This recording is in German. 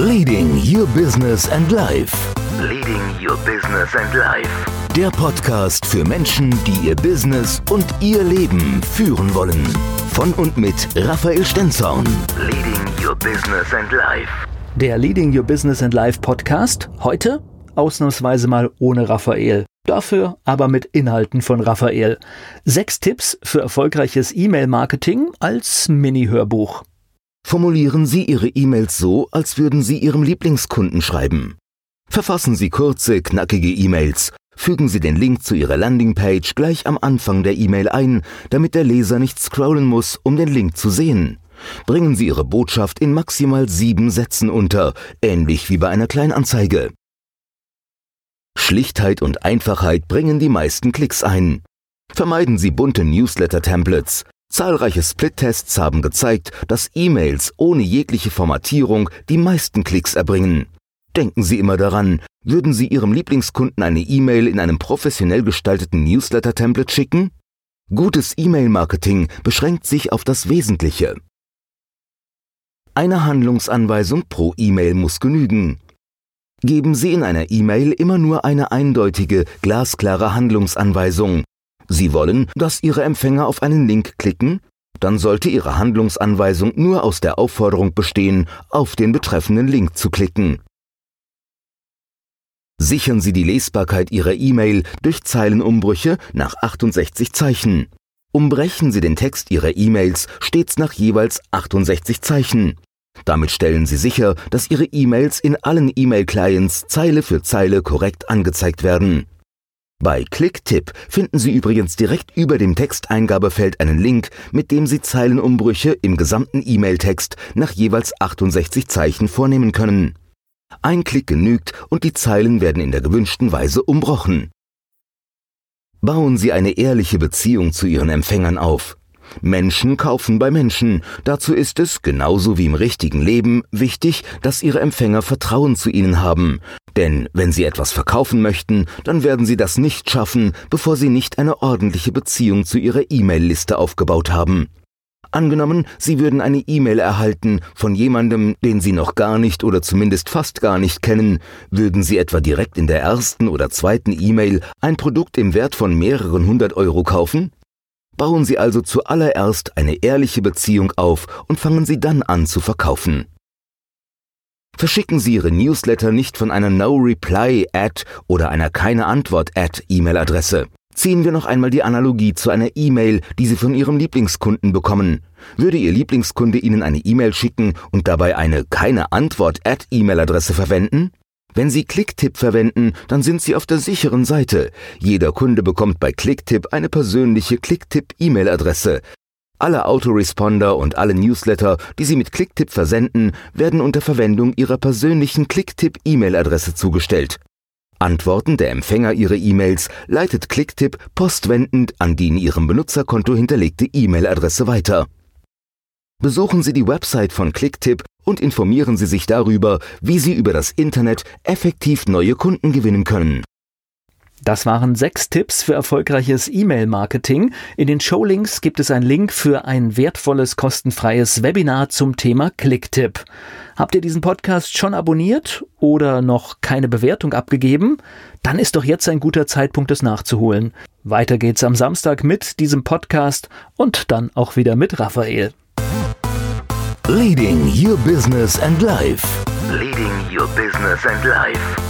Leading Your Business and Life. Leading Your Business and Life. Der Podcast für Menschen, die ihr Business und ihr Leben führen wollen. Von und mit Raphael Stenzorn. Leading Your Business and Life. Der Leading Your Business and Life Podcast. Heute ausnahmsweise mal ohne Raphael. Dafür aber mit Inhalten von Raphael. Sechs Tipps für erfolgreiches E-Mail-Marketing als Mini-Hörbuch. Formulieren Sie Ihre E-Mails so, als würden Sie Ihrem Lieblingskunden schreiben. Verfassen Sie kurze, knackige E-Mails. Fügen Sie den Link zu Ihrer Landingpage gleich am Anfang der E-Mail ein, damit der Leser nicht scrollen muss, um den Link zu sehen. Bringen Sie Ihre Botschaft in maximal sieben Sätzen unter, ähnlich wie bei einer Kleinanzeige. Schlichtheit und Einfachheit bringen die meisten Klicks ein. Vermeiden Sie bunte Newsletter-Templates. Zahlreiche Split-Tests haben gezeigt, dass E-Mails ohne jegliche Formatierung die meisten Klicks erbringen. Denken Sie immer daran, würden Sie Ihrem Lieblingskunden eine E-Mail in einem professionell gestalteten Newsletter-Template schicken? Gutes E-Mail-Marketing beschränkt sich auf das Wesentliche. Eine Handlungsanweisung pro E-Mail muss genügen. Geben Sie in einer E-Mail immer nur eine eindeutige, glasklare Handlungsanweisung. Sie wollen, dass Ihre Empfänger auf einen Link klicken? Dann sollte Ihre Handlungsanweisung nur aus der Aufforderung bestehen, auf den betreffenden Link zu klicken. Sichern Sie die Lesbarkeit Ihrer E-Mail durch Zeilenumbrüche nach 68 Zeichen. Umbrechen Sie den Text Ihrer E-Mails stets nach jeweils 68 Zeichen. Damit stellen Sie sicher, dass Ihre E-Mails in allen E-Mail-Clients Zeile für Zeile korrekt angezeigt werden. Bei Clicktip finden Sie übrigens direkt über dem Texteingabefeld einen Link, mit dem Sie Zeilenumbrüche im gesamten E-Mail-Text nach jeweils 68 Zeichen vornehmen können. Ein Klick genügt und die Zeilen werden in der gewünschten Weise umbrochen. Bauen Sie eine ehrliche Beziehung zu Ihren Empfängern auf. Menschen kaufen bei Menschen. Dazu ist es, genauso wie im richtigen Leben, wichtig, dass Ihre Empfänger Vertrauen zu Ihnen haben. Denn wenn Sie etwas verkaufen möchten, dann werden Sie das nicht schaffen, bevor Sie nicht eine ordentliche Beziehung zu Ihrer E-Mail-Liste aufgebaut haben. Angenommen, Sie würden eine E-Mail erhalten von jemandem, den Sie noch gar nicht oder zumindest fast gar nicht kennen, würden Sie etwa direkt in der ersten oder zweiten E-Mail ein Produkt im Wert von mehreren hundert Euro kaufen? Bauen Sie also zuallererst eine ehrliche Beziehung auf und fangen Sie dann an zu verkaufen. Verschicken Sie Ihre Newsletter nicht von einer No-Reply-Ad oder einer Keine-Antwort-Ad-E-Mail-Adresse. Ziehen wir noch einmal die Analogie zu einer E-Mail, die Sie von Ihrem Lieblingskunden bekommen. Würde Ihr Lieblingskunde Ihnen eine E-Mail schicken und dabei eine Keine-Antwort-Ad-E-Mail-Adresse verwenden? Wenn Sie Clicktip verwenden, dann sind Sie auf der sicheren Seite. Jeder Kunde bekommt bei Clicktip eine persönliche Clicktip-E-Mail-Adresse. Alle Autoresponder und alle Newsletter, die Sie mit Clicktip versenden, werden unter Verwendung Ihrer persönlichen Clicktip-E-Mail-Adresse zugestellt. Antworten der Empfänger Ihrer E-Mails leitet Clicktip postwendend an die in Ihrem Benutzerkonto hinterlegte E-Mail-Adresse weiter. Besuchen Sie die Website von Clicktip und informieren Sie sich darüber, wie Sie über das Internet effektiv neue Kunden gewinnen können. Das waren sechs Tipps für erfolgreiches E-Mail-Marketing. In den Showlinks gibt es einen Link für ein wertvolles, kostenfreies Webinar zum Thema Clicktip. Habt ihr diesen Podcast schon abonniert oder noch keine Bewertung abgegeben? Dann ist doch jetzt ein guter Zeitpunkt, es nachzuholen. Weiter geht's am Samstag mit diesem Podcast und dann auch wieder mit Raphael. Leading Your Business and Life. Leading Your Business and Life.